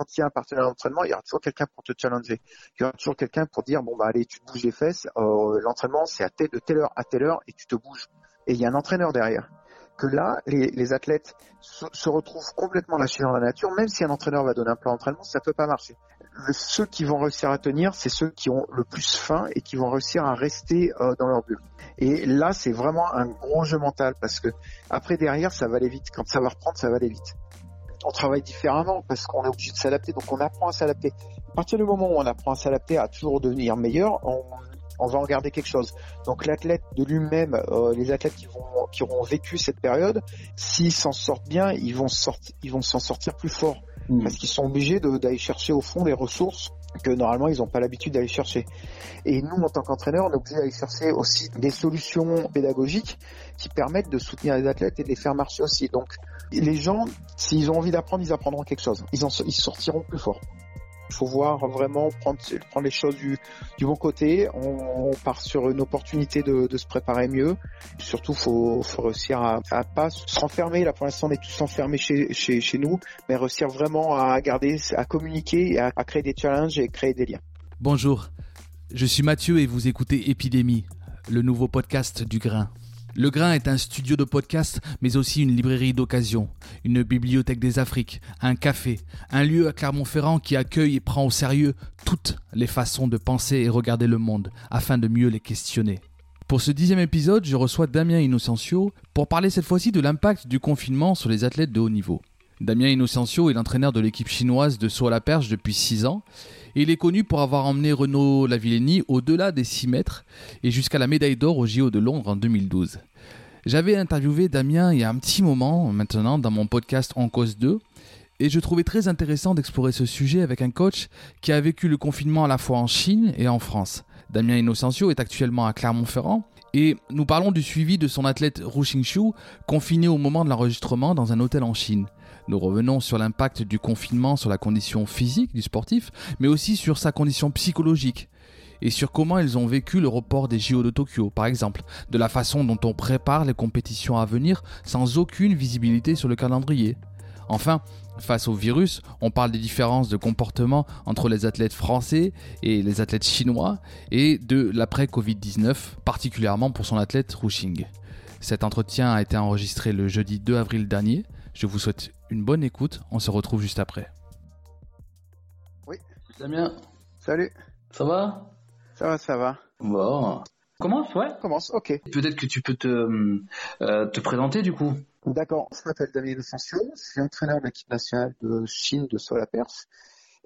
Quand il y a un partenaire d'entraînement, il y aura toujours quelqu'un pour te challenger. Il y aura toujours quelqu'un pour dire bon bah allez, tu bouges les fesses. Euh, L'entraînement c'est à telle, de telle heure à telle heure et tu te bouges. Et il y a un entraîneur derrière. Que là, les, athlètes se, retrouvent complètement lâchés dans la nature. Même si un entraîneur va donner un plan d'entraînement, ça peut pas marcher. Ceux qui vont réussir à tenir, c'est ceux qui ont le plus faim et qui vont réussir à rester euh, dans leur bulle. Et là, c'est vraiment un gros jeu mental parce que après derrière, ça va aller vite. Quand ça va reprendre, ça va aller vite on travaille différemment parce qu'on est obligé de s'adapter. Donc on apprend à s'adapter. À partir du moment où on apprend à s'adapter, à toujours devenir meilleur, on, on va en garder quelque chose. Donc l'athlète de lui-même, euh, les athlètes qui vont qui auront vécu cette période, s'ils s'en sortent bien, ils vont sortir, ils vont s'en sortir plus fort mmh. parce qu'ils sont obligés d'aller chercher au fond les ressources que normalement ils n'ont pas l'habitude d'aller chercher. Et nous, en tant qu'entraîneurs, on est obligé d'aller chercher aussi des solutions pédagogiques qui permettent de soutenir les athlètes et de les faire marcher aussi. Donc les gens, s'ils ont envie d'apprendre, ils apprendront quelque chose. Ils, en, sortiront plus forts. Il faut voir vraiment prendre, prendre les choses du, bon côté. On, part sur une opportunité de, se préparer mieux. Surtout, faut, faut réussir à, à pas se renfermer. Là, pour l'instant, on est tous enfermés chez, chez, chez nous, mais réussir vraiment à garder, à communiquer, à, à créer des challenges et créer des liens. Bonjour, je suis Mathieu et vous écoutez Épidémie, le nouveau podcast du Grain. Le Grain est un studio de podcast, mais aussi une librairie d'occasion, une bibliothèque des Afriques, un café, un lieu à Clermont-Ferrand qui accueille et prend au sérieux toutes les façons de penser et regarder le monde, afin de mieux les questionner. Pour ce dixième épisode, je reçois Damien Innocencio pour parler cette fois-ci de l'impact du confinement sur les athlètes de haut niveau. Damien Innocencio est l'entraîneur de l'équipe chinoise de saut à la perche depuis 6 ans il est connu pour avoir emmené Renaud Lavillenie au-delà des 6 mètres et jusqu'à la médaille d'or au JO de Londres en 2012. J'avais interviewé Damien il y a un petit moment maintenant dans mon podcast En cause 2 et je trouvais très intéressant d'explorer ce sujet avec un coach qui a vécu le confinement à la fois en Chine et en France. Damien Innocencio est actuellement à Clermont-Ferrand et nous parlons du suivi de son athlète Ru Xingxiu confiné au moment de l'enregistrement dans un hôtel en Chine. Nous revenons sur l'impact du confinement sur la condition physique du sportif, mais aussi sur sa condition psychologique et sur comment ils ont vécu le report des JO de Tokyo, par exemple, de la façon dont on prépare les compétitions à venir sans aucune visibilité sur le calendrier. Enfin, face au virus, on parle des différences de comportement entre les athlètes français et les athlètes chinois et de l'après-Covid-19, particulièrement pour son athlète Rushing. Cet entretien a été enregistré le jeudi 2 avril dernier. Je vous souhaite une bonne écoute. On se retrouve juste après. Oui. Damien. Salut. Ça va? Ça va, ça va. Bon. Commence, ouais. Commence, ok. Peut-être que tu peux te, euh, te présenter du coup. D'accord. Je m'appelle Damien Ascension. Je suis entraîneur de l'équipe nationale de Chine de saut à perche.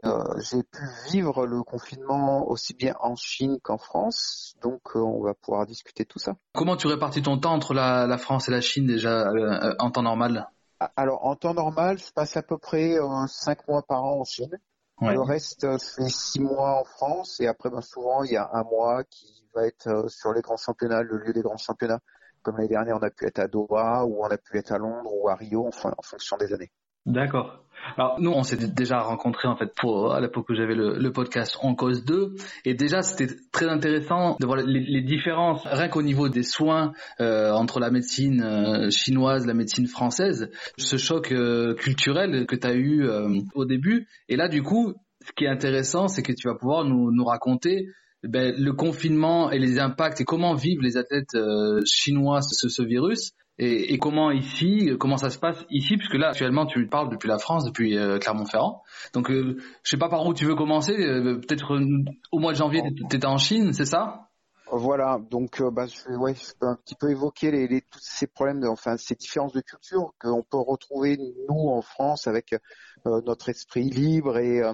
Euh, j'ai pu vivre le confinement aussi bien en Chine qu'en France, donc euh, on va pouvoir discuter de tout ça. Comment tu répartis ton temps entre la, la France et la Chine déjà euh, en temps normal? Alors en temps normal, je passe à peu près 5 mois par an en Chine. Ouais. Le reste, c'est 6 mois en France et après ben, souvent il y a un mois qui va être sur les grands championnats, le lieu des grands championnats. Comme l'année dernière, on a pu être à Doha ou on a pu être à Londres ou à Rio, enfin en fonction des années. D'accord. Alors nous, on s'était déjà rencontrés en fait pour à l'époque où j'avais le, podcast En cause 2 et déjà c'était très intéressant de voir les, différences rien qu'au niveau des soins euh, entre la médecine euh, chinoise, la médecine française, ce choc euh, culturel que tu as eu euh, au début. Et là du coup, ce qui est intéressant, c'est que tu vas pouvoir nous, nous raconter ben, le confinement et les impacts et comment vivent les athlètes euh, chinois ce virus et, et, comment ici, comment ça se passe ici, puisque là actuellement tu parles depuis la France, depuis euh, Clermont-Ferrand. Donc euh, je sais pas par où tu veux commencer. Euh, Peut-être au mois de janvier tu étais en Chine, c'est ça? Voilà, donc euh, bah, je, ouais, je peux un petit peu évoquer les, les, tous ces problèmes, de, enfin ces différences de culture qu'on peut retrouver nous en France avec euh, notre esprit libre et, euh,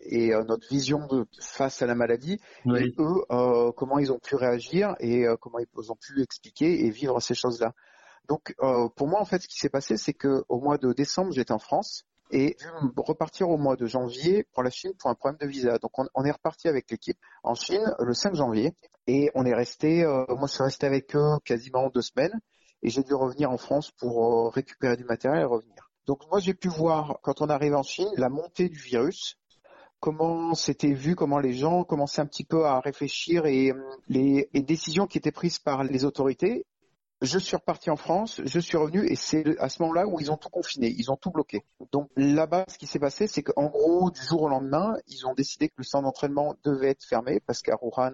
et euh, notre vision de face à la maladie. Oui. Et eux, euh, comment ils ont pu réagir et euh, comment ils ont pu expliquer et vivre ces choses-là. Donc euh, pour moi en fait, ce qui s'est passé, c'est que au mois de décembre, j'étais en France et repartir au mois de janvier pour la Chine pour un problème de visa. Donc on, est reparti avec l'équipe en Chine le 5 janvier et on est resté, euh, moi je suis resté avec eux quasiment deux semaines et j'ai dû revenir en France pour euh, récupérer du matériel et revenir. Donc moi j'ai pu voir quand on arrive en Chine la montée du virus, comment c'était vu, comment les gens commençaient un petit peu à réfléchir et euh, les, les décisions qui étaient prises par les autorités je suis reparti en France, je suis revenu et c'est à ce moment-là où ils ont tout confiné, ils ont tout bloqué. Donc là-bas, ce qui s'est passé, c'est qu'en gros, du jour au lendemain, ils ont décidé que le centre d'entraînement devait être fermé parce qu'à Wuhan,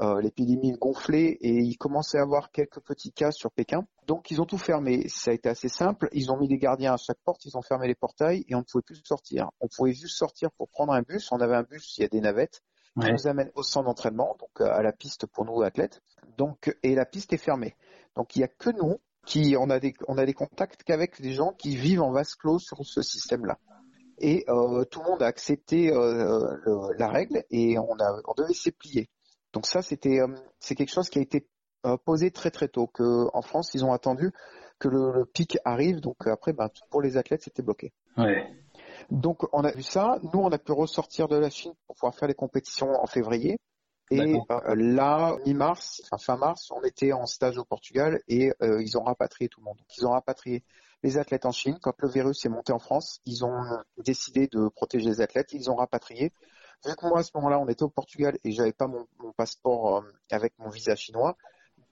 euh, l'épidémie gonflait et il commençait à avoir quelques petits cas sur Pékin. Donc ils ont tout fermé. Ça a été assez simple. Ils ont mis des gardiens à chaque porte, ils ont fermé les portails et on ne pouvait plus sortir. On pouvait juste sortir pour prendre un bus. On avait un bus, il y a des navettes qui Ouais. nous amènent au centre d'entraînement, donc euh, à la piste pour nous athlètes. Donc et la piste est fermée. Donc il y a que nous qui on a des on a des contacts qu'avec des gens qui vivent en vase clos sur ce système-là. Et euh, tout le monde a accepté euh, le- la règle et on a on devait s'y plier. Donc ça c'était euh, c'est quelque chose qui a été posé très très tôt. Que en France ils ont attendu que le, le pic arrive. Donc après ben, pour les athlètes c'était bloqué. Ouais. Donc on a vu ça. Nous, on a pu ressortir de la Chine pour pouvoir faire les compétitions en février. Et euh, là, mi-mars, enfin fin mars, on était en stage au Portugal et euh, ils ont rapatrié tout le monde. Donc, ils ont rapatrié les athlètes en Chine. Quand le virus est monté en France, ils ont décidé de protéger les athlètes. Ils ont rapatrié. Vu que moi, à ce moment-là, on était au Portugal et j'avais pas mon, mon passeport euh, avec mon visa chinois,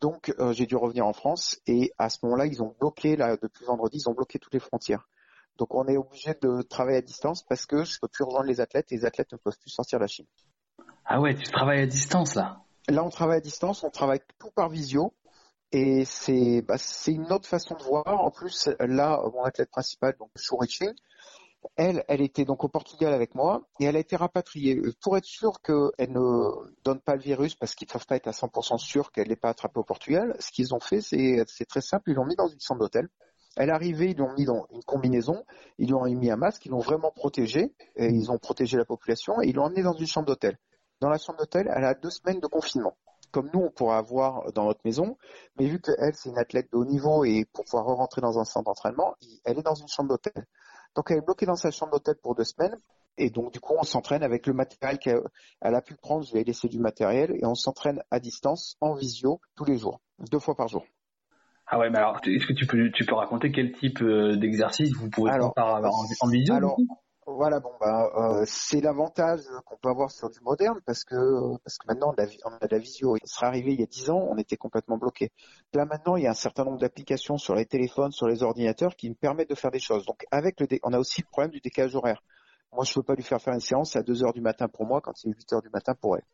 donc euh, j'ai dû revenir en France. Et à ce moment-là, ils ont bloqué, là, depuis vendredi, ils ont bloqué toutes les frontières. Donc on est obligé de travailler à distance parce que je peux plus rejoindre les athlètes et les athlètes ne peuvent plus sortir de la Chine. Ah ouais, tu travailles à distance là. Là, on travaille à distance, on travaille tout par visio. Et c'est bah, une autre façon de voir. En plus, là, mon athlète principal, donc Shurichi, elle, elle était donc au Portugal avec moi et elle a été rapatriée pour être sûre qu'elle ne donne pas le virus parce qu'ils ne peuvent pas être à 100% sûrs qu'elle n'ait pas attrapé au Portugal. Ce qu'ils ont fait, c'est c'est très simple. Ils l'ont mis dans une chambre d'hôtel. Elle est arrivée, ils l'ont mis dans une combinaison, ils lui ont mis un masque, ils l'ont vraiment protégée, et ils ont protégé la population et ils l'ont emmenée dans une chambre d'hôtel. Dans la chambre d'hôtel, elle a deux semaines de confinement comme nous on pourrait avoir dans notre maison, mais vu qu'elle c'est une athlète de haut niveau et pour pouvoir rentrer dans un centre d'entraînement, elle est dans une chambre d'hôtel. Donc elle est bloquée dans sa chambre d'hôtel pour deux semaines et donc du coup on s'entraîne avec le matériel qu'elle elle a pu prendre, je lui ai laissé du matériel et on s'entraîne à distance en visio tous les jours, deux fois par jour. Ah ouais, mais alors, est-ce que tu peux, tu peux raconter quel type euh, d'exercice vous pouvez Alors, faire en, en vidéo Alors, voilà, bon bah euh, c'est l'avantage qu'on peut avoir sur du moderne parce que parce que maintenant on a, la visio. Il serait arrivé il y a 10 ans, on était complètement bloqué. Là maintenant, il y a un certain nombre d'applications sur les téléphones, sur les ordinateurs qui me permettent de faire des choses. Donc avec le on a aussi le problème du décalage horaire. Moi, je peux pas lui faire faire une séance à 2 heures du matin pour moi quand c'est 8 heures du matin pour elle.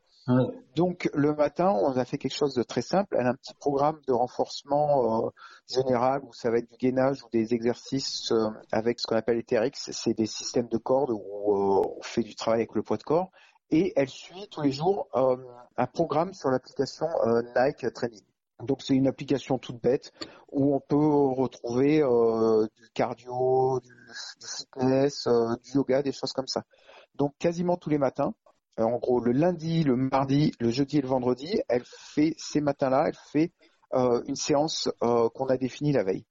Donc le matin, on a fait quelque chose de très simple. Elle a un petit programme de renforcement euh, général où ça va être du gainage ou des exercices euh, avec ce qu'on appelle les TRX. C'est des systèmes de cordes où euh, on fait du travail avec le poids de corps. Et elle suit tous les jours euh, un programme sur l'application euh, Nike Training. Donc c'est une application toute bête où on peut retrouver euh, du cardio, du, du fitness, euh, du yoga, des choses comme ça. Donc quasiment tous les matins, en gros le lundi, le mardi, le jeudi et le vendredi, elle fait ces matins-là, elle fait euh, une séance euh, qu'on a définie la veille.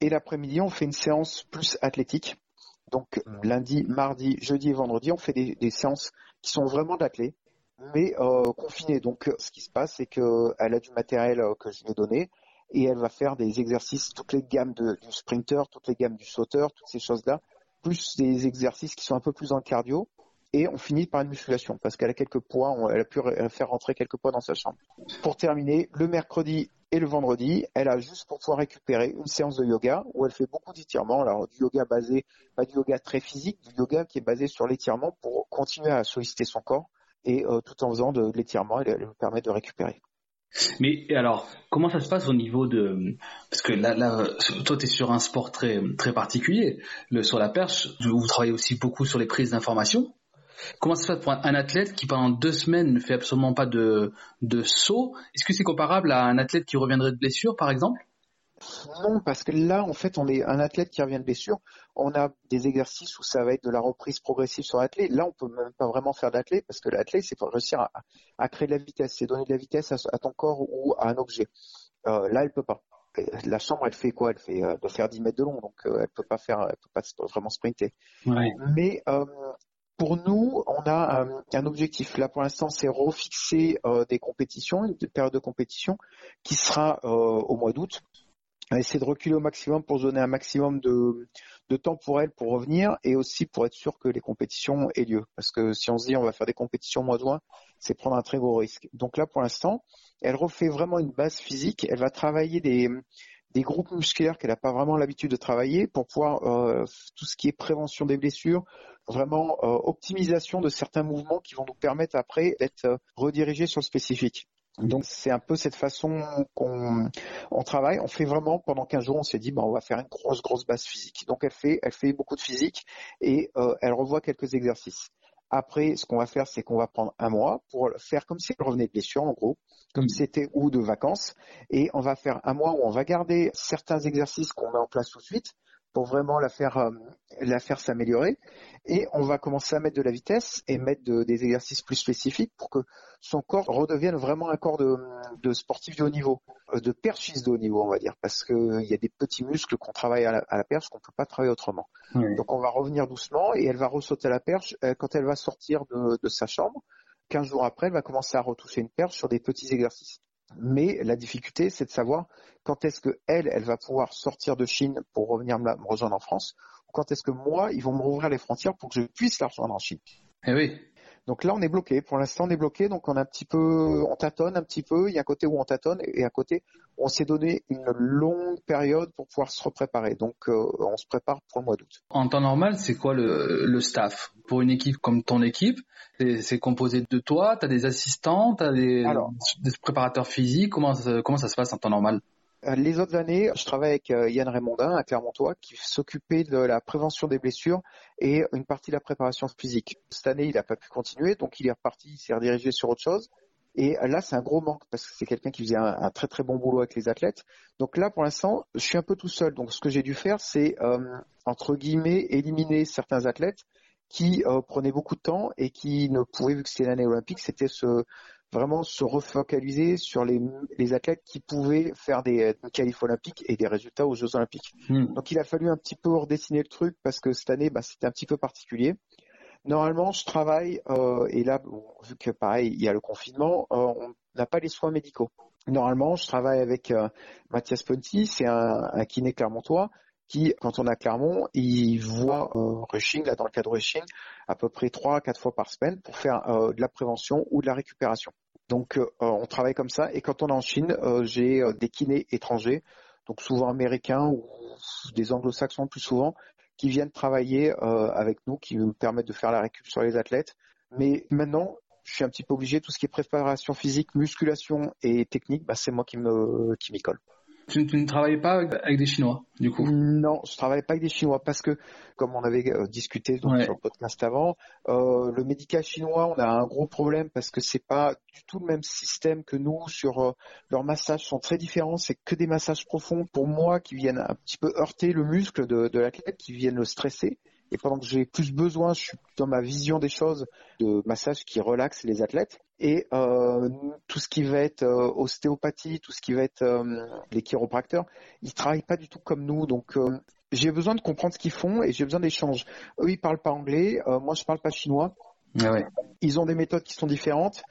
Et l'après-midi, on fait une séance plus athlétique. Donc lundi, mardi, jeudi et vendredi, on fait des, des séances qui sont vraiment d'athlètes, mais euh, confinées. Donc ce qui se passe, c'est qu'elle a du matériel euh, que je lui ai donné et elle va faire des exercices, toutes les gammes de, du sprinter, toutes les gammes du sauteur, toutes ces choses-là, plus des exercices qui sont un peu plus en cardio. Et on finit par une musculation parce qu'elle a quelques poids, elle a pu faire rentrer quelques poids dans sa chambre. Pour terminer, le mercredi et le vendredi, elle a juste pour pouvoir récupérer une séance de yoga où elle fait beaucoup d'étirements. Alors du yoga basé, pas du yoga très physique, du yoga qui est basé sur l'étirement pour continuer à solliciter son corps et euh, tout en faisant de, l'étirement, elle, lui permet de récupérer. Mais alors, comment ça se passe au niveau de parce que là, toi, tu es sur un sport très très particulier, sur la perche. Vous travaillez aussi beaucoup sur les prises d'informations. Comment ça se passe pour un, athlète qui pendant deux semaines ne fait absolument pas de, de saut Est-ce que c'est comparable à un athlète qui reviendrait de blessure, par exemple? Non, parce que là, en fait, on est un athlète qui revient de blessure. On a des exercices où ça va être de la reprise progressive sur l'athlète. Là, on peut même pas vraiment faire d'athlète parce que l'athlète, c'est pour réussir à, à, créer de la vitesse, c'est donner de la vitesse à, ton corps ou à un objet. Euh, là, elle peut pas. La chambre, elle fait quoi? Elle fait euh, de faire 10 mètres de long, donc euh, elle peut pas faire, elle peut pas vraiment sprinter. Ouais. Mais pour nous, on a un, un objectif. Là, pour l'instant, c'est refixer euh, des compétitions, une période de compétition qui sera euh, au mois d'août essayer de reculer au maximum pour donner un maximum de, de, temps pour elle pour revenir et aussi pour être sûr que les compétitions aient lieu. Parce que si on se dit on va faire des compétitions au mois de juin, c'est prendre un très gros risque. Donc là, pour l'instant, elle refait vraiment une base physique. Elle va travailler des, des groupes musculaires qu'elle n'a pas vraiment l'habitude de travailler pour pouvoir euh, tout ce qui est prévention des blessures, vraiment euh, optimisation de certains mouvements qui vont nous permettre après d'être euh, redirigés sur le spécifique. Donc c'est un peu cette façon qu'on on travaille. On fait vraiment pendant 15 jours, on s'est dit ben, on va faire une grosse grosse base physique. Donc elle fait elle fait beaucoup de physique et elle revoit quelques exercices. Après, ce qu'on va faire, c'est qu'on va prendre un mois pour faire comme si elle revenait de blessure, en gros, comme si c'était ou de vacances, et on va faire un mois où on va garder certains exercices qu'on met en place tout de suite, pour vraiment la faire euh, la faire s'améliorer et on va commencer à mettre de la vitesse et mettre des exercices plus spécifiques pour que son corps redevienne vraiment un corps de, de sportif de haut niveau, euh, de perchiste de haut niveau on va dire, parce qu'il y a des petits muscles qu'on travaille à la, à la perche qu'on peut pas travailler autrement. Donc on va revenir doucement et elle va ressauter à la perche euh, quand elle va sortir de, de sa chambre. 15 jours après, elle va commencer à retoucher une perche sur des petits exercices. Mais la difficulté, c'est de savoir quand est-ce que elle, va pouvoir sortir de Chine pour revenir me, rejoindre en France, ou quand est-ce que moi, ils vont me rouvrir les frontières pour que je puisse la rejoindre en Chine. Eh. Donc là, on est bloqué. Pour l'instant, on est bloqué. Donc on a un petit peu, on tâtonne un petit peu. Il y a un côté où on tâtonne et à côté, on s'est donné une longue période pour pouvoir se repréparer. Donc euh, on se prépare pour le mois d'août. En temps normal, c'est quoi le, le, staff? Pour une équipe comme ton équipe C'est composé de toi, tu as des assistants, tu as des, des, préparateurs physiques. Comment comment ça se passe en temps normal? Les autres années, je travaille avec euh, Yann Raymondin à Clermontois qui s'occupait de la prévention des blessures et une partie de la préparation physique. Cette année, il n'a pas pu continuer, donc il est reparti, il s'est redirigé sur autre chose. Et là, c'est un gros manque parce que c'est quelqu'un qui faisait un, très très bon boulot avec les athlètes. Donc là, pour l'instant, je suis un peu tout seul. Donc ce que j'ai dû faire, c'est euh, entre guillemets éliminer certains athlètes qui prenaient beaucoup de temps et qui ne pouvaient, vu que c'était l'année olympique, c'était ce vraiment se refocaliser sur les, les athlètes qui pouvaient faire des, qualifs olympiques et des résultats aux Jeux olympiques. Hmm. Donc il a fallu un petit peu redessiner le truc parce que cette année, bah, c'était un petit peu particulier. Normalement, je travaille, euh, et là, vu que pareil, il y a le confinement, euh, on n'a pas les soins médicaux. Normalement, je travaille avec euh, Mathias Ponti, c'est un, un kiné clermontois, qui, quand on a Clermont, il voit euh, rushing, là dans le cadre rushing, à peu près trois, quatre fois par semaine pour faire euh, de la prévention ou de la récupération. Donc euh, on travaille comme ça. Et quand on est en Chine, euh, j'ai des kinés étrangers, donc souvent américains ou des anglo-saxons plus souvent, qui viennent travailler avec nous, qui nous permettent de faire la récup sur les athlètes. Mais maintenant, je suis un petit peu obligé, tout ce qui est préparation physique, musculation et technique, bah, c'est moi qui me qui m'y colle. Tu, ne travailles pas avec des Chinois, du coup? Non, je travaille pas avec des Chinois parce que, comme on avait euh, discuté donc, sur le podcast avant, euh, le médical chinois, on a un gros problème parce que c'est pas du tout le même système que nous. Sur euh, leurs massages sont très différents. C'est que des massages profonds pour moi qui viennent un petit peu heurter le muscle de, de l'athlète, qui viennent le stresser. Et pendant que j'ai plus besoin, je suis dans ma vision des choses de massage qui relaxe les athlètes. Et euh, tout ce qui va être euh, ostéopathie, tout ce qui va être euh, les chiropracteurs, ils travaillent pas du tout comme nous. Donc euh, j'ai besoin de comprendre ce qu'ils font et j'ai besoin d'échanges. Eux, ils parlent pas anglais, euh, moi je parle pas chinois. Ah ouais. Ils ont des méthodes qui sont différentes.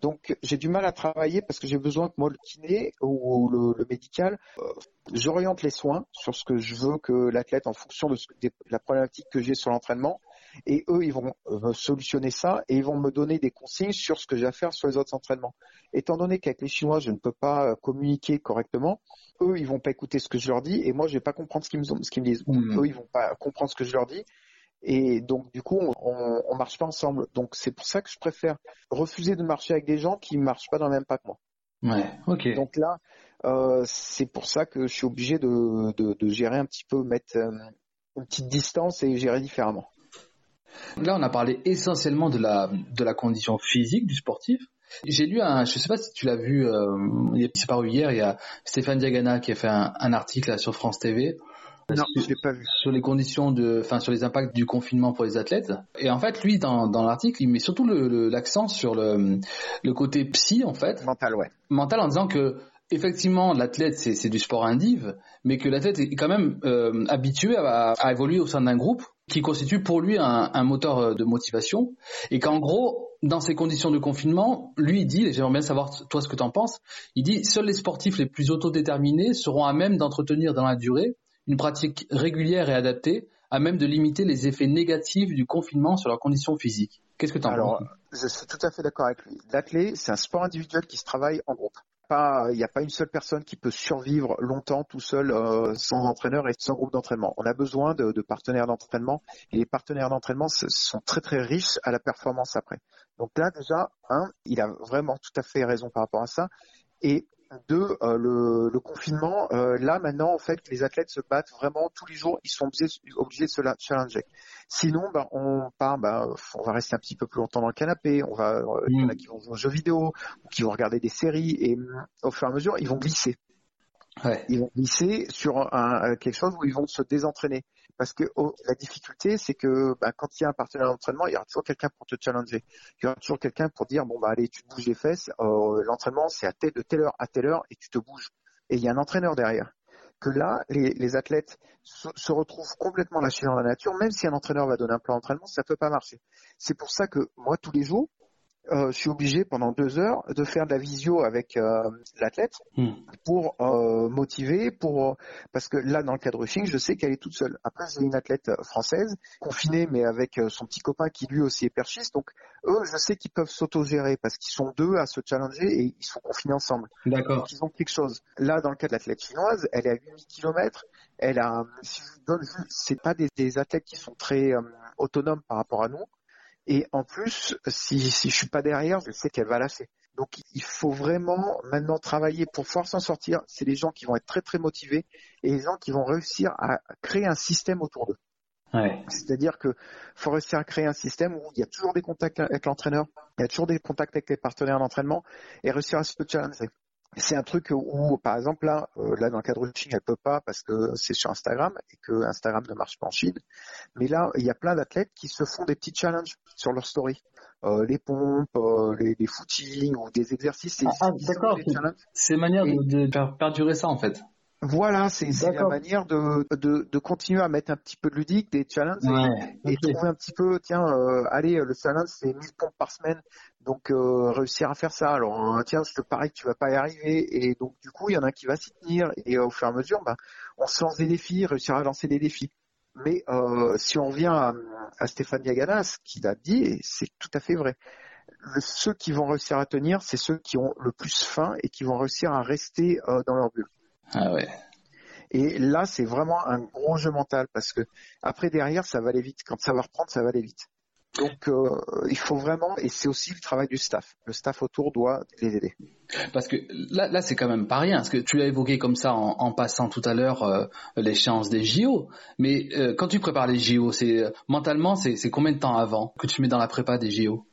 Donc j'ai du mal à travailler parce que j'ai besoin que moi le kiné ou le, le médical, euh, j'oriente les soins sur ce que je veux que l'athlète en fonction de, ce, de la problématique que j'ai sur l'entraînement. Et eux, ils vont euh, solutionner ça et ils vont me donner des consignes sur ce que j'ai à faire sur les autres entraînements. Étant donné qu'avec les Chinois, je ne peux pas euh, communiquer correctement, eux, ils vont pas écouter ce que je leur dis et moi, je vais pas comprendre ce qu'ils me, ce qu'ils me disent. Mmh. Eux, ils vont pas comprendre ce que je leur dis et donc, du coup, on, on marche pas ensemble. Donc, c'est pour ça que je préfère refuser de marcher avec des gens qui marchent pas dans le même pas que moi. Ouais, ok. Donc là, euh, c'est pour ça que je suis obligé de, de, de gérer un petit peu, mettre euh, une petite distance et gérer différemment. Là, on a parlé essentiellement de la, de la condition physique du sportif. J'ai lu un, je sais pas si tu l'as vu, euh, c'est paru hier, il y a Stéphane Diagana qui a fait un, un article là, sur France TV. Non, je l'ai pas vu. Sur les conditions de, enfin, sur les impacts du confinement pour les athlètes. Et en fait, lui, dans, dans l'article, il met surtout l'accent le, l'accent sur le, le côté psy, en fait. Mental, ouais. Mental en disant que, effectivement, l'athlète, c'est du sport indive, mais que l'athlète est quand même euh, habitué à, à, évoluer au sein d'un groupe qui constitue pour lui un, un moteur de motivation. Et qu'en gros, dans ces conditions de confinement, lui il dit, et j'aimerais bien savoir toi ce que tu en penses, il dit seuls les sportifs les plus autodéterminés seront à même d'entretenir dans la durée une pratique régulière et adaptée, à même de limiter les effets négatifs du confinement sur leurs conditions physiques. Qu'est-ce que tu en penses Alors, je suis tout à fait d'accord avec lui. L'athlète, c'est un sport individuel qui se travaille en groupe. Il n'y a pas une seule personne qui peut survivre longtemps tout seul euh, sans entraîneur et sans groupe d'entraînement. On a besoin de, de partenaires d'entraînement et les partenaires d'entraînement sont très très riches à la performance après. Donc là déjà, il a vraiment tout à fait raison par rapport à ça. Et deux, euh, le, le, confinement, euh, là maintenant en fait, les athlètes se battent vraiment tous les jours, ils sont obligés, obligés de se challenger. Sinon, ben, on part, ben, on va rester un petit peu plus longtemps dans le canapé, on va, euh, il y en a qui vont jouer aux jeux vidéo, ou qui vont regarder des séries, et au fur et à mesure, ils vont glisser. Ouais. Ils vont glisser sur un, quelque chose où ils vont se désentraîner. Parce que oh, la difficulté, c'est que bah, quand il y a un partenaire d'entraînement, il y aura toujours quelqu'un pour te challenger. Il y aura toujours quelqu'un pour dire bon bah allez, tu te bouges les fesses. Euh, L'entraînement, c'est à telle, de telle heure à telle heure et tu te bouges. Et il y a un entraîneur derrière. Que là, les, les athlètes se, se, retrouvent complètement lâchés dans la nature, même si un entraîneur va donner un plan d'entraînement, ça peut pas marcher. C'est pour ça que moi, tous les jours, euh, je suis obligé pendant deux heures de faire de la visio avec euh, l'athlète mm. pour euh, motiver, pour parce que là dans le cadre rushing, je sais qu'elle est toute seule. Après j'ai une athlète française confinée mais avec son petit copain qui lui aussi est perchiste, donc eux je sais qu'ils peuvent s'autogérer parce qu'ils sont deux à se challenger et ils sont confinés ensemble. D'accord. Donc ils ont quelque chose. Là dans le cas de l'athlète chinoise, elle est à 8000 km, elle a, si je vous donne, c'est pas des, des, athlètes qui sont très autonomes par rapport à nous. Et en plus, si, si je suis pas derrière, je sais qu'elle va lâcher. Donc il faut vraiment maintenant travailler pour pouvoir s'en sortir. C'est les gens qui vont être très très motivés et les gens qui vont réussir à créer un système autour d'eux. Ouais. C'est-à-dire que faut réussir à créer un système où il y a toujours des contacts avec l'entraîneur, il y a toujours des contacts avec les partenaires d'entraînement et réussir à se challenger. C'est un truc où, par exemple, là, euh, là dans le cadre de Chine, elle peut pas parce que c'est sur Instagram et que Instagram ne marche pas en Chine. Mais là, il y a plein d'athlètes qui se font des petits challenges sur leur story. Euh, les pompes, euh, les, les footings ou des exercices. Ah, ah d'accord. C'est manière de, de faire perdurer ça en fait. Voilà, c'est la manière de, de, de, continuer à mettre un petit peu de ludique, des challenges ouais, et, okay. et, trouver un petit peu, tiens, euh, allez, le challenge c'est 1000 pompes par semaine, donc euh, réussir à faire ça. Alors hein, tiens, je te parie que tu vas pas y arriver et donc du coup il y en a un qui va s'y tenir et au fur et à mesure, bah, on se lance des défis, réussir à lancer des défis. Mais euh, si on revient à, à Stéphane Diagana, ce qu'il a dit, et c'est tout à fait vrai. Le, ceux qui vont réussir à tenir, c'est ceux qui ont le plus faim et qui vont réussir à rester euh, dans leur bulle. Ah ouais. Et là, c'est vraiment un gros jeu mental parce que après derrière, ça va aller vite. Quand ça va reprendre, ça va aller vite. Donc, euh, il faut vraiment, et c'est aussi le travail du staff. Le staff autour doit les aider. Parce que là, là c'est quand même pas rien. Parce que tu l'as évoqué comme ça en, en passant tout à l'heure euh, l'échéance des JO. Mais euh, quand tu prépares les JO, c'est mentalement, c'est combien de temps avant que tu mets dans la prépa des JO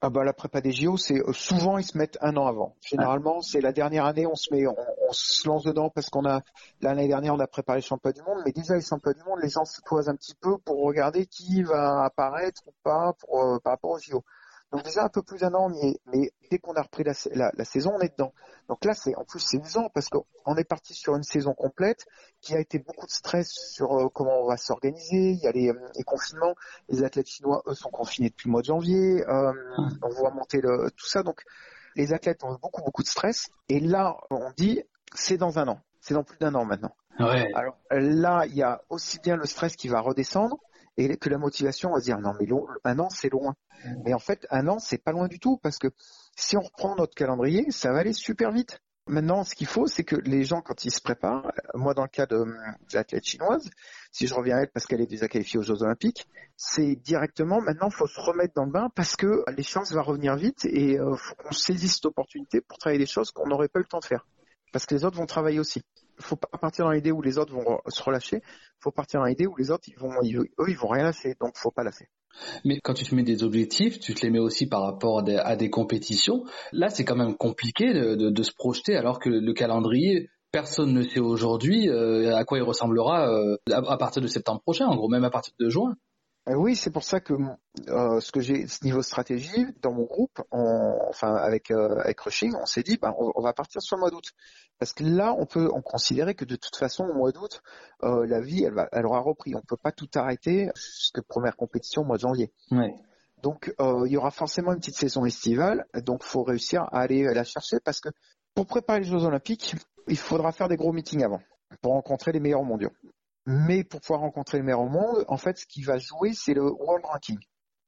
ah bah la prépa des JO, c'est souvent ils se mettent un an avant. Généralement, c'est la dernière année, on se met, on, on se lance dedans parce qu'on a l'année dernière on a préparé les championnats du monde, mais déjà les championnats du monde, les gens se posent un petit peu pour regarder qui va apparaître ou pas pour, euh, par rapport aux JO. Donc déjà un peu plus d'un an, mais, mais dès qu'on a repris la, la, la, saison, on est dedans. Donc là, c'est en plus c'est usant parce qu'on est parti sur une saison complète qui a été beaucoup de stress sur euh, comment on va s'organiser. Il y a les, euh, les, confinements. Les athlètes chinois, eux, sont confinés depuis le mois de janvier. Euh, on voit monter le, tout ça. Donc les athlètes ont eu beaucoup beaucoup de stress. Et là, on dit c'est dans un an. C'est dans plus d'un an maintenant. Ouais. Alors là, il y a aussi bien le stress qui va redescendre et que la motivation va se dire non mais un an c'est loin. Mais en fait un an c'est pas loin du tout parce que si on reprend notre calendrier ça va aller super vite. Maintenant ce qu'il faut c'est que les gens quand ils se préparent, moi dans le cas de, l'athlète chinoise, si je reviens à elle parce qu'elle est déjà qualifiée aux Jeux Olympiques, c'est directement maintenant faut se remettre dans le bain parce que les chances vont revenir vite et euh, faut qu'on saisisse cette opportunité pour travailler des choses qu'on n'aurait pas eu le temps de faire parce que les autres vont travailler aussi faut pas partir dans l'idée où les autres vont se relâcher. Faut partir dans l'idée où les autres, vont, eux, ils vont rien lâcher. Donc, faut pas lâcher. Mais quand tu te mets des objectifs, tu te les mets aussi par rapport à des, à compétitions. Là, c'est quand même compliqué de, se projeter alors que le calendrier, personne ne sait aujourd'hui euh, à quoi il ressemblera euh, à, partir de septembre prochain, en gros, même à partir de juin. Euh, oui, c'est pour ça que euh, ce que j'ai, ce niveau stratégie dans mon groupe, on, enfin avec avec Rushing, on s'est dit, ben, on, va partir sur le mois d'août, parce que là, on peut on considérer que de toute façon, au mois d'août, la vie, elle va, elle aura repris. On peut pas tout arrêter jusqu'à première compétition au mois de janvier. Ouais. Donc, il y aura forcément une petite saison estivale, donc faut réussir à aller la chercher, parce que pour préparer les Jeux Olympiques, il faudra faire des gros meetings avant pour rencontrer les meilleurs mondiaux. Mais pour pouvoir rencontrer les meilleurs au monde, en fait, ce qui va jouer, c'est le World Ranking.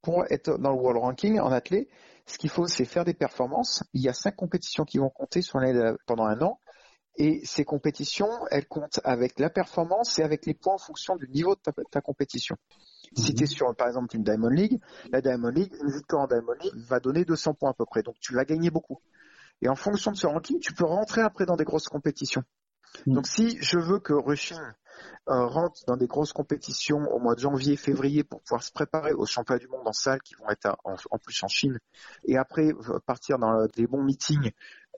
Pour être dans le World Ranking en athlète, ce qu'il faut, c'est faire des performances. Il y a cinq compétitions qui vont compter sur pendant un an. Et ces compétitions, elles comptent avec la performance et avec les points en fonction du niveau de ta, compétition. Si tu es sur, par exemple, une Diamond League, la Diamond League, une victoire en Diamond League va donner 200 points à peu près. Donc, tu vas gagner beaucoup. Et en fonction de ce ranking, tu peux rentrer après dans des grosses compétitions. Mm. Donc si je veux que Rushing euh, rentre dans des grosses compétitions au mois de janvier, février pour pouvoir se préparer aux championnats du monde en salle qui vont être en, plus en Chine, et après euh, partir dans des bons meetings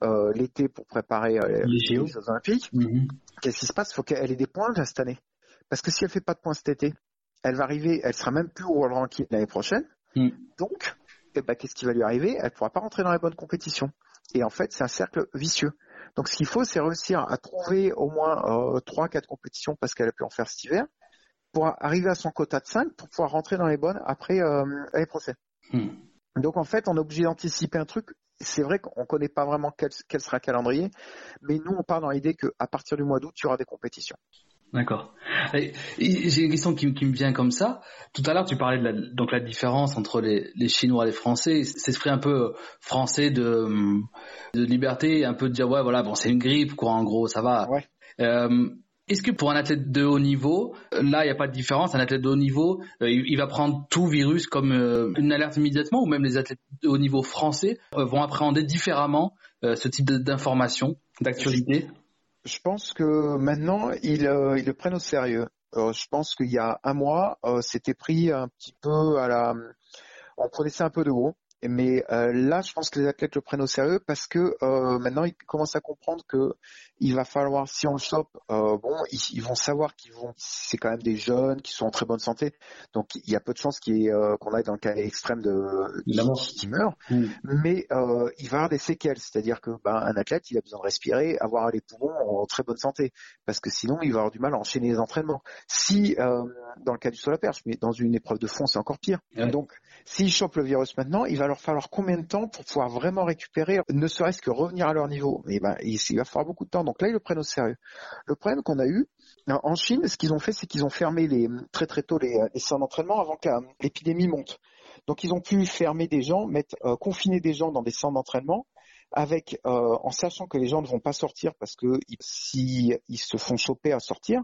euh, l'été pour préparer les, Jeux Olympiques, mm-hmm. qu'est-ce qui se passe? Il faut qu'elle ait des points cette année. Parce que si elle fait pas de points cet été, elle va arriver, elle sera même plus au World Ranking l'année prochaine. Mm. Donc, eh ben, qu'est-ce qui va lui arriver? Elle pourra pas rentrer dans les bonnes compétitions. Et en fait, c'est un cercle vicieux. Donc ce qu'il faut, c'est réussir à trouver au moins euh, trois, quatre compétitions parce qu'elle a pu en faire cet hiver pour arriver à son quota de 5 pour pouvoir rentrer dans les bonnes après euh, l'année prochaine. Hmm. Donc en fait, on est obligé d'anticiper un truc. C'est vrai qu'on ne connaît pas vraiment quel, quel, sera le calendrier, mais nous, on part dans l'idée qu'à partir du mois d'août, il y aura des compétitions. D'accord. J'ai une question qui, me vient comme ça. Tout à l'heure, tu parlais de la, donc la différence entre les, Chinois et les Français. C'est esprit un peu français de, de liberté, un peu de dire ouais voilà bon c'est une grippe quoi en gros ça va. Ouais. Euh, est-ce que pour un athlète de haut niveau, là il n'y a pas de différence, un athlète de haut niveau, euh, il, va prendre tout virus comme euh, une alerte immédiatement ou même les athlètes de haut niveau français vont appréhender différemment ce type d'information, d'actualité? Je pense que maintenant, ils, euh, ils le prennent au sérieux. Euh, je pense qu'il y a un mois, euh, c'était pris un petit peu à la... On prenait ça un peu de haut. Mais euh, là, je pense que les athlètes le prennent au sérieux parce que euh, maintenant, ils commencent à comprendre que il va falloir, si on le chope, euh, bon, ils, vont savoir qu'ils vont, c'est quand même des jeunes qui sont en très bonne santé, donc il y a peu de chances qu'on aille dans le cas extrême de qui, qui meurt. Mm. Mais il va y avoir des séquelles, c'est-à-dire que ben, un athlète, il a besoin de respirer, avoir les poumons en très bonne santé, parce que sinon, il va avoir du mal à enchaîner les entraînements. Si dans le cas du saut à la perche, mais dans une épreuve de fond, c'est encore pire. Donc, s'il chope le virus maintenant, il va leur falloir combien de temps pour pouvoir vraiment récupérer, ne serait-ce que revenir à leur niveau? Et ben, il, va falloir beaucoup de temps. Donc là, ils le prennent au sérieux. Le problème qu'on a eu en Chine, ce qu'ils ont fait, c'est qu'ils ont fermé les, très très tôt les, les centres d'entraînement avant que l'épidémie monte. Donc ils ont pu fermer des gens, mettre euh, confiner des gens dans des centres d'entraînement avec euh, en sachant que les gens ne vont pas sortir parce que s'ils se font choper à sortir,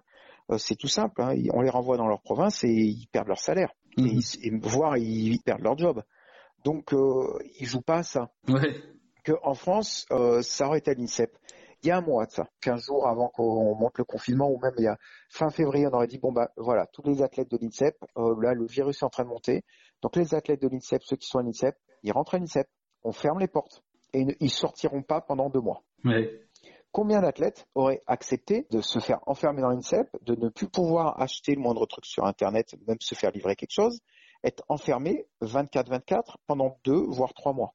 euh, c'est tout simple. Hein, on les renvoie dans leur province et ils perdent leur salaire, mmh. et, voire ils perdent leur job. Donc, euh, ils jouent pas à ça. Ouais. Que en France, euh, ça aurait été à l'INSEP. Il y a un mois de ça, 15 jours avant qu'on monte le confinement, ou même il y a fin février, on aurait dit bon bah voilà, tous les athlètes de l'INSEP, euh, là le virus est en train de monter. Donc les athlètes de l'INSEP, ceux qui sont à l'INSEP, ils rentrent à l'INSEP, on ferme les portes et ils sortiront pas pendant deux mois. Ouais. Combien d'athlètes auraient accepté de se faire enfermer dans l'INSEP, de ne plus pouvoir acheter le moindre truc sur Internet, même se faire livrer quelque chose, être enfermé 24-24 pendant deux, voire trois mois.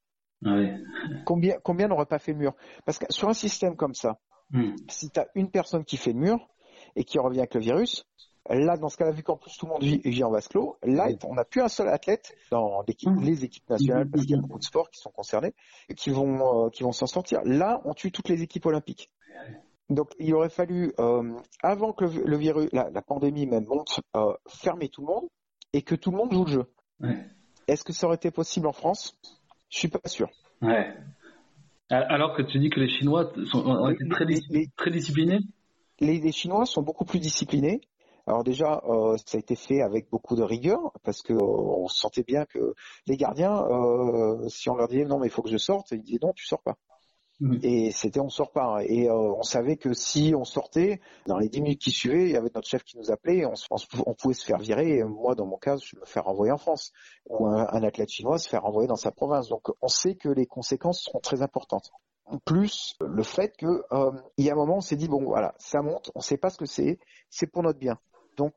Combien, combien n'aurait pas fait le mur? Parce que sur un système comme ça, hmm. si tu as une personne qui fait le mur et qui revient avec le virus, là, dans ce cas-là, vu qu'en plus tout le monde vit, en vase clos, là, on n'a plus un seul athlète dans hmm. les équipes nationales, parce qu'il y a beaucoup de sports qui sont concernés, et qui vont, euh, qui vont s'en sortir. Là, on tue toutes les équipes olympiques. Donc, il aurait fallu, euh, avant que le, virus, la, pandémie même monte, euh, fermer tout le monde, et que tout le monde joue le jeu. Est-ce que ça aurait été possible en France? Je suis pas sûr. Ouais. Alors que tu dis que les Chinois sont, ont été très, très disciplinés? Les, Chinois sont beaucoup plus disciplinés. Alors déjà, euh, ça a été fait avec beaucoup de rigueur parce que euh, on sentait bien que les gardiens, euh, si on leur disait non mais il faut que je sorte, ils disaient non tu sors pas. Mmh. Et c'était on sort pas. Et euh, on savait que si on sortait, dans les 10 minutes qui suivaient, il y avait notre chef qui nous appelait, on, on, pouvait se faire virer. Et moi, dans mon cas, je me faire renvoyer en France. Ou un, athlète chinois se faire renvoyer dans sa province. Donc on sait que les conséquences seront très importantes. Plus le fait que euh, il y a un moment, on s'est dit bon voilà, ça monte, on sait pas ce que c'est, c'est pour notre bien. Donc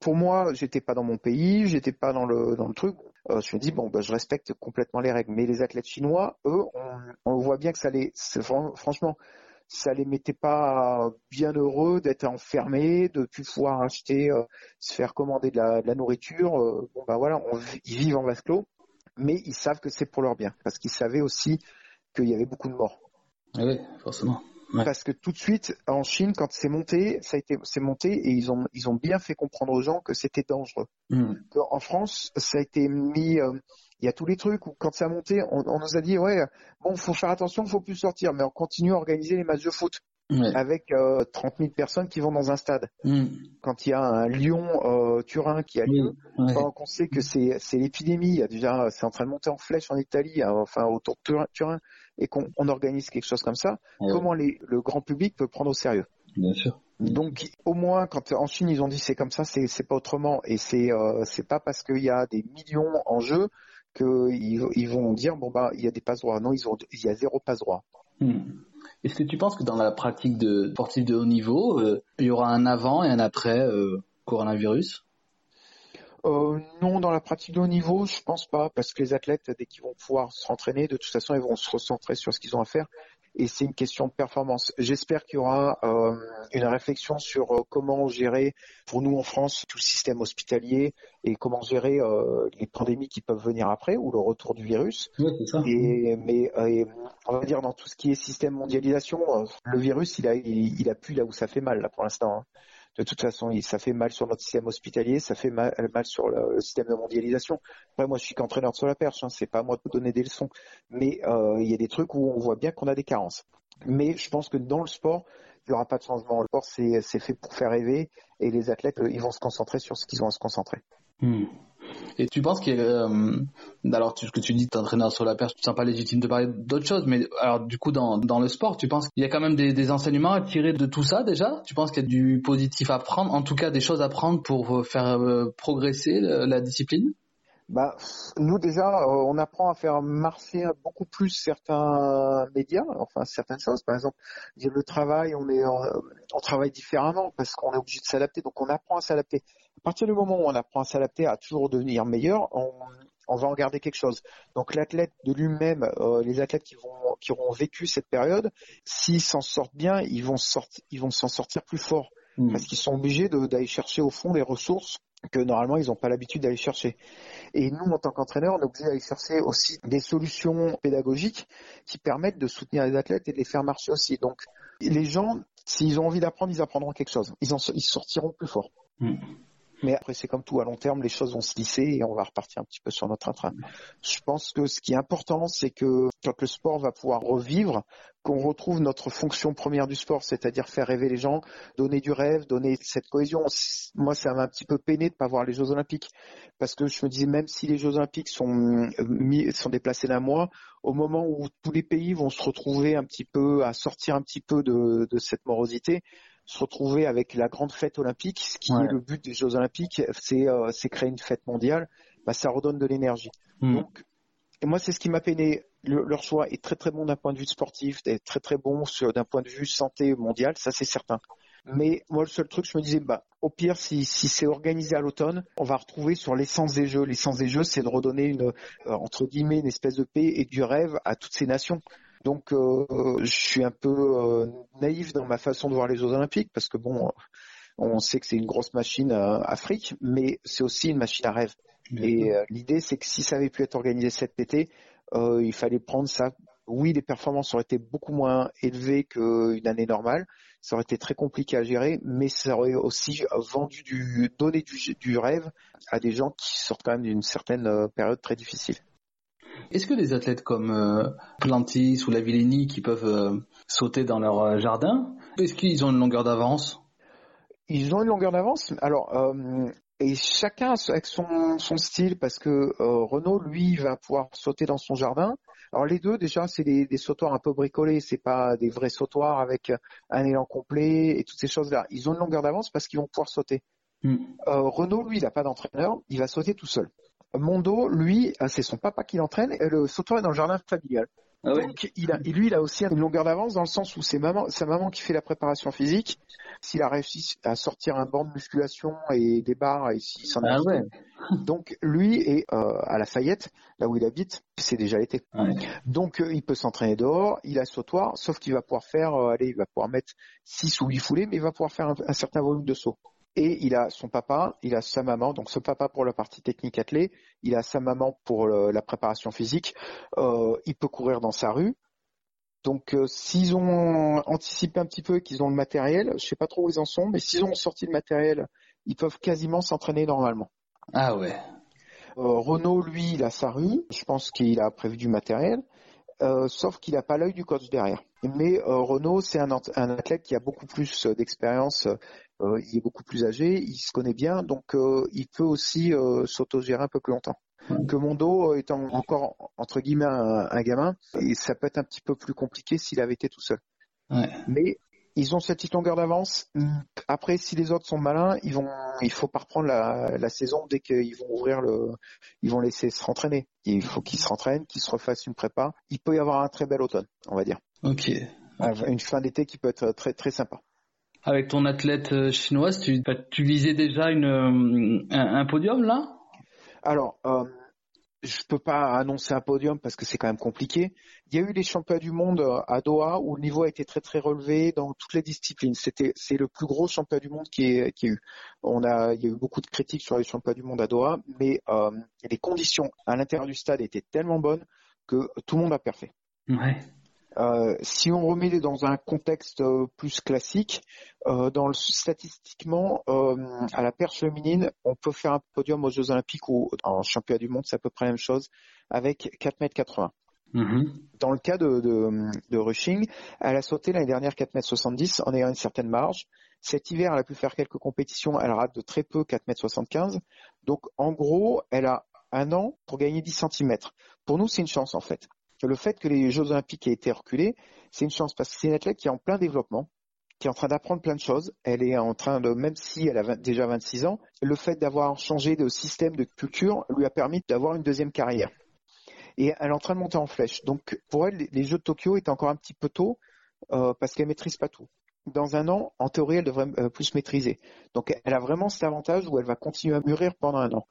pour moi, j'étais pas dans mon pays, j'étais pas dans le dans le truc. Euh, je me dis bon, bah, je respecte complètement les règles. Mais les athlètes chinois, eux, on, voit bien que ça les, franchement, ça les mettait pas bien heureux d'être enfermés, de plus pouvoir acheter, euh, se faire commander de la, nourriture. Euh, bon bah voilà, ils vivent en vase clos, mais ils savent que c'est pour leur bien, parce qu'ils savaient aussi qu'il y avait beaucoup de morts. Oui, forcément. Parce que tout de suite, en Chine, quand c'est monté, ça a été, c'est monté et ils ont, ils ont bien fait comprendre aux gens que c'était dangereux. Hmm. En France, ça a été mis, euh, il y a tous les trucs où quand ça a monté, on, nous a dit, ouais, bon, faut faire attention, faut plus sortir, mais on continue à organiser les matchs de foot. avec euh, 30 000 personnes qui vont dans un stade. Hmm. Quand il y a un Lyon-Turin euh, qui a lieu, on sait que c'est, c'est l'épidémie, il y a déjà, c'est en train de monter en flèche en Italie, hein, enfin autour de Turin, et qu'on organise quelque chose comme ça, comment le grand public peut prendre au sérieux Bien sûr. Donc au moins quand en Chine ils ont dit c'est comme ça, c'est pas autrement et c'est euh, c'est pas parce qu'il y a des millions en jeu qu'ils ils vont dire bon bah il y a des passe droits. Non, ils ont il y a zéro passe droit. Hmm. Est-ce que tu penses que dans la pratique de sportif de haut niveau, euh, il y aura un avant et un après euh, coronavirus? Euh, non, dans la pratique de haut niveau, je pense pas, parce que les athlètes, dès qu'ils vont pouvoir s'entraîner, de toute façon, ils vont se recentrer sur ce qu'ils ont à faire. Et c'est une question de performance. J'espère qu'il y aura euh, une réflexion sur euh, comment gérer, pour nous en France, tout le système hospitalier et comment gérer les pandémies qui peuvent venir après ou le retour du virus. Oui, c'est ça. Et, mais on va dire dans tout ce qui est système mondialisation, le virus, il a, il, a pu là où ça fait mal là pour l'instant. Hein de toute façon, ça fait mal sur notre système hospitalier, ça fait mal, sur le, système de mondialisation. Après, moi, je suis qu'entraîneur sur la perche, hein, c'est pas à moi de donner des leçons, mais euh, il y a des trucs où on voit bien qu'on a des carences. Mais je pense que dans le sport, il n'y aura pas de changement. Le sport, c'est fait pour faire rêver, et les athlètes, ils vont se concentrer sur ce qu'ils ont à se concentrer. Hmm. Et tu penses qu'il euh, alors ce que tu dis, entraîneur sur la perche, tu te sens pas légitime de parler d'autre chose, mais alors du coup dans, le sport, tu penses qu'il y a quand même des, des enseignements à tirer de tout ça déjà? Tu penses qu'il y a du positif à prendre, en tout cas des choses à prendre pour euh, faire euh, progresser la discipline? Bah, nous déjà, on apprend à faire marcher beaucoup plus certains médias, enfin certaines choses. Par exemple, le travail, on est, on travaille différemment parce qu'on est obligé de s'adapter. Donc, on apprend à s'adapter. À partir du moment où on apprend à s'adapter, à toujours devenir meilleur, on, on va en garder quelque chose. Donc l'athlète de lui-même, euh, les athlètes qui vont qui auront vécu cette période, s'ils s'en sortent bien, ils vont sortir, ils vont s'en sortir plus fort mmh. parce qu'ils sont obligés d'aller chercher au fond des ressources que normalement ils n'ont pas l'habitude d'aller chercher. Et nous, en tant qu'entraîneurs, on est obligé d'aller chercher aussi des solutions pédagogiques qui permettent de soutenir les athlètes et de les faire marcher aussi. Donc les gens, s'ils ont envie d'apprendre, ils apprendront quelque chose. Ils, sortiront plus forts. Mmh. Mais après, c'est comme tout, à long terme, les choses vont se lisser et on va repartir un petit peu sur notre train. Je pense que ce qui est important, c'est que quand le sport va pouvoir revivre, qu'on retrouve notre fonction première du sport, c'est-à-dire faire rêver les gens, donner du rêve, donner cette cohésion. Moi, ça m'a un petit peu peiné de pas voir les Jeux Olympiques, parce que je me disais même si les Jeux Olympiques sont mis, sont déplacés d'un mois, au moment où tous les pays vont se retrouver un petit peu à sortir un petit peu de, de cette morosité, se retrouver avec la grande fête olympique, ce qui est le but des Jeux olympiques, c'est euh, créer une fête mondiale, bah, ça redonne de l'énergie. Hmm. Donc, et moi, c'est ce qui m'a peiné. leur choix est très très bon d'un point de vue sportif, est très très bon d'un point de vue santé mondiale, ça c'est certain. Mais moi, le seul truc, je me disais, bah, au pire, si, si c'est organisé à l'automne, on va retrouver sur l'essence des jeux. L'essence des jeux, c'est de redonner une, euh, entre guillemets, une espèce de paix et du rêve à toutes ces nations. Donc euh, je suis un peu euh, naïf dans ma façon de voir les Jeux Olympiques parce que bon, on sait que c'est une grosse machine euh, Afrique, mais c'est aussi une machine à rêve. Et l'idée c'est que si ça avait pu être organisé cet été, il fallait prendre ça. Oui, les performances auraient été beaucoup moins élevées qu'une année normale. Ça aurait été très compliqué à gérer, mais ça aurait aussi vendu du, donné du, du rêve à des gens qui sortent quand même d'une certaine période très difficile. Est-ce que des athlètes comme euh, Plantis ou Lavillenie qui peuvent euh, sauter dans leur euh, jardin, est-ce qu'ils ont une longueur d'avance? Ils ont une longueur d'avance. Alors, et chacun avec son, son style parce que euh, Renault lui va pouvoir sauter dans son jardin. Alors les deux déjà c'est des, des sautoirs un peu bricolés, c'est pas des vrais sautoirs avec un élan complet et toutes ces choses là. Ils ont une longueur d'avance parce qu'ils vont pouvoir sauter. Mm. Euh, Renault lui il n'a pas d'entraîneur, il va sauter tout seul. Mondo lui euh, c'est son papa qui l'entraîne et le sautoir est dans le jardin familial. Ah ouais. Donc, il a, lui, il a aussi une longueur d'avance dans le sens où c'est maman, sa maman qui fait la préparation physique. S'il a réussi à sortir un banc de musculation et des barres, et s'il s'en a Ah ouais. donc lui est euh, à Lafayette, là où il habite, c'est déjà l'été. Ouais. Donc euh, il peut s'entraîner dehors, il a sautoir, sauf qu'il va pouvoir faire, euh, allez, il va pouvoir mettre 6 ou 8 foulées, mais il va pouvoir faire un, un certain volume de sauts. Et il a son papa, il a sa maman, donc ce papa pour la partie technique athlée, il a sa maman pour le- la préparation physique, euh, il peut courir dans sa rue. Donc euh, s'ils ont anticipé un petit peu et qu'ils ont le matériel, je sais pas trop où ils en sont, mais s'ils ont sorti le matériel, ils peuvent quasiment s'entraîner normalement. Ah ouais. Euh, Renault, lui, il a sa rue. Je pense qu'il a prévu du matériel. Euh, sauf qu'il n'a pas l'œil du coach derrière. Mais euh, Renault, c'est un, athlète qui a beaucoup plus euh, d'expérience, euh, il est beaucoup plus âgé, il se connaît bien, donc euh, il peut aussi euh, s'autogérer un peu plus longtemps. Que Mondo étant encore entre guillemets un, un gamin, et ça peut être un petit peu plus compliqué s'il avait été tout seul. Ouais. Mais ils ont cette petite longueur d'avance. Après, si les autres sont malins, ils vont, il faut pas reprendre la, la saison dès qu'ils vont ouvrir le, ils vont laisser se rentraîner. Il faut qu'ils se rentraînent, qu'ils se refassent une prépa. Il peut y avoir un très bel automne, on va dire. Ok. Une fin d'été qui peut être très très sympa. Avec ton athlète euh, chinoise, tu, tu visais déjà une, euh, un, un podium là? Alors, euh, je peux pas annoncer un podium parce que c'est quand même compliqué. Il y a eu les championnats du monde euh, à Doha où le niveau a été très très relevé dans toutes les disciplines. C'était c'est le plus gros championnat du monde qui est qui a eu. On a il y a eu beaucoup de critiques sur les championnats du monde à Doha, mais euh, les conditions à l'intérieur du stade étaient tellement bonnes que tout le monde a parfait. Ouais. Euh, si on remet les dans un contexte euh, plus classique, euh, dans le, statistiquement, à la perche féminine, on peut faire un podium aux Jeux Olympiques ou en championnat du monde, c'est à peu près la même chose, avec 4,80 m. Mhm. Dans le cas de, de, de Rushing, elle a sauté l'année dernière 4,70 m en ayant une certaine marge. Cet hiver, elle a pu faire quelques compétitions, elle rate de très peu 4,75 m. Donc en gros, elle a un an pour gagner 10 cm. Pour nous, c'est une chance en fait. Le fait que les Jeux Olympiques aient été reculés, c'est une chance parce que c'est une athlète qui est en plein développement, qui est en train d'apprendre plein de choses. Elle est en train de, même si elle a 20 déjà 26 ans, le fait d'avoir changé de système de culture lui a permis d'avoir une deuxième carrière. Et elle est en train de monter en flèche. Donc pour elle, les- Jeux de Tokyo étaient encore un petit peu tôt euh, parce qu'elle maîtrise pas tout. Dans un an, en théorie, elle devrait euh, plus maîtriser. Donc elle a vraiment cet avantage où elle va continuer à mûrir pendant un an.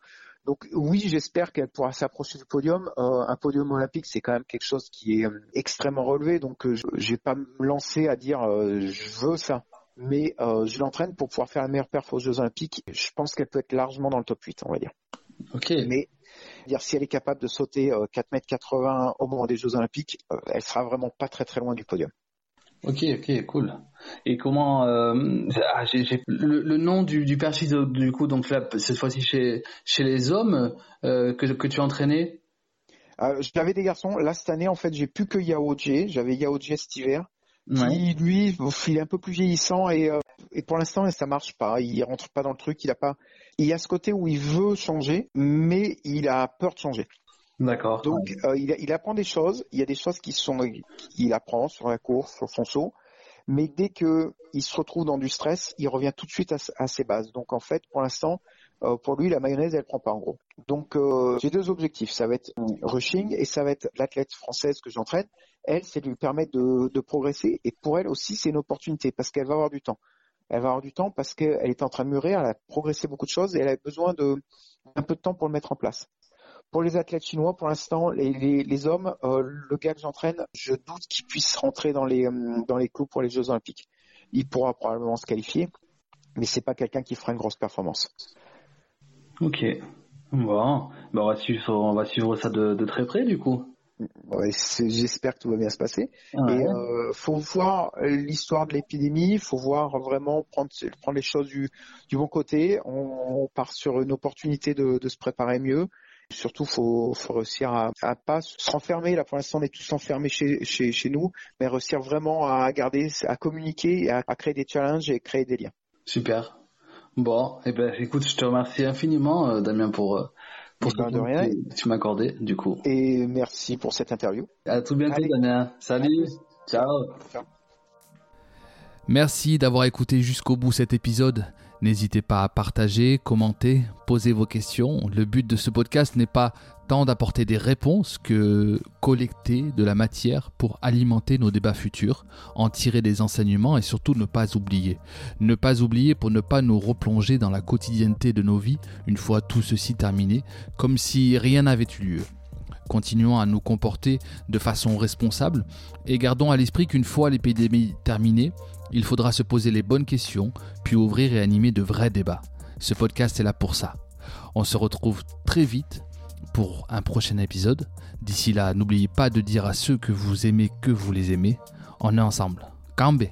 Donc oui, j'espère qu'elle pourra s'approcher du podium. Euh, un podium olympique, c'est quand même quelque chose qui est euh, extrêmement relevé. Donc euh, je vais pas me lancer à dire euh, je veux ça. Mais euh, je l'entraîne pour pouvoir faire la meilleure perf aux Jeux Olympiques. Je pense qu'elle peut être largement dans le top 8, on va dire. Ok. Mais dire si elle est capable de sauter euh, 4,80 m au moment des Jeux Olympiques, elle sera vraiment pas très très loin du podium. Ok, ok, cool. Et comment euh, ah, le, le nom du, du perchiste du coup donc là cette fois-ci chez chez les hommes euh, que que tu as entraîné? Euh, J'avais des garçons. Là cette année, en fait, j'ai plus que Yao Jie. J'avais Yao Jie cet hiver. Ouais. Qui, lui, il est un peu plus vieillissant et, euh, et pour l'instant, ça marche pas. Il rentre pas dans le truc. Il a pas. Il y a ce côté où il veut changer, mais il a peur de changer. D'accord. Donc, euh, il, il apprend des choses. Il y a des choses qui sont, qu'il apprend sur la course, sur son saut. Mais dès que il se retrouve dans du stress, il revient tout de suite à, ses bases. Donc, en fait, pour l'instant, euh, pour lui, la mayonnaise, elle prend pas en gros. Donc, euh, j'ai deux objectifs. Ça va être rushing et ça va être l'athlète française que j'entraîne. Elle, c'est de lui permettre de, de progresser. Et pour elle aussi, c'est une opportunité parce qu'elle va avoir du temps. Elle va avoir du temps parce qu'elle est en train de mûrir, elle a progressé beaucoup de choses et elle a besoin de un peu de temps pour le mettre en place. Pour les athlètes chinois, pour l'instant, les, les, les hommes, euh, le gars que j'entraîne, je doute qu'il puisse rentrer dans les euh, dans les clous pour les Jeux Olympiques. Il pourra probablement se qualifier, mais c'est pas quelqu'un qui fera une grosse performance. Ok. Bon, bah on va suivre on va suivre ça de, de très près du coup. Ouais, J'espère que tout va bien se passer. Ouais. Et euh, faut voir l'histoire de l'épidémie, faut voir vraiment prendre, prendre les choses du, du bon côté. On, on part sur une opportunité de, de se préparer mieux. Surtout, faut, faut réussir à, à pas se renfermer. Là, pour l'instant, on est tous enfermés chez, chez, chez nous, mais réussir vraiment à garder, à communiquer, et à, à créer des challenges et créer des liens. Super. Bon, eh ben, écoute, je te remercie infiniment, euh, Damien, pour, euh, pour ben, ce de rien. que tu m'as accordé, du coup. Et merci pour cette interview. À tout bientôt, Allez. Damien. Salut. Ciao. Merci d'avoir écouté jusqu'au bout cet épisode. N'hésitez pas à partager, commenter, poser vos questions. Le but de ce podcast n'est pas tant d'apporter des réponses que collecter de la matière pour alimenter nos débats futurs, en tirer des enseignements et surtout ne pas oublier. Ne pas oublier pour ne pas nous replonger dans la quotidienneté de nos vies une fois tout ceci terminé, comme si rien n'avait eu lieu. Continuons à nous comporter de façon responsable et gardons à l'esprit qu'une fois l'épidémie terminée, il faudra se poser les bonnes questions, puis ouvrir et animer de vrais débats. Ce podcast est là pour ça. On se retrouve très vite pour un prochain épisode. D'ici là, n'oubliez pas de dire à ceux que vous aimez que vous les aimez. On est ensemble. Cambé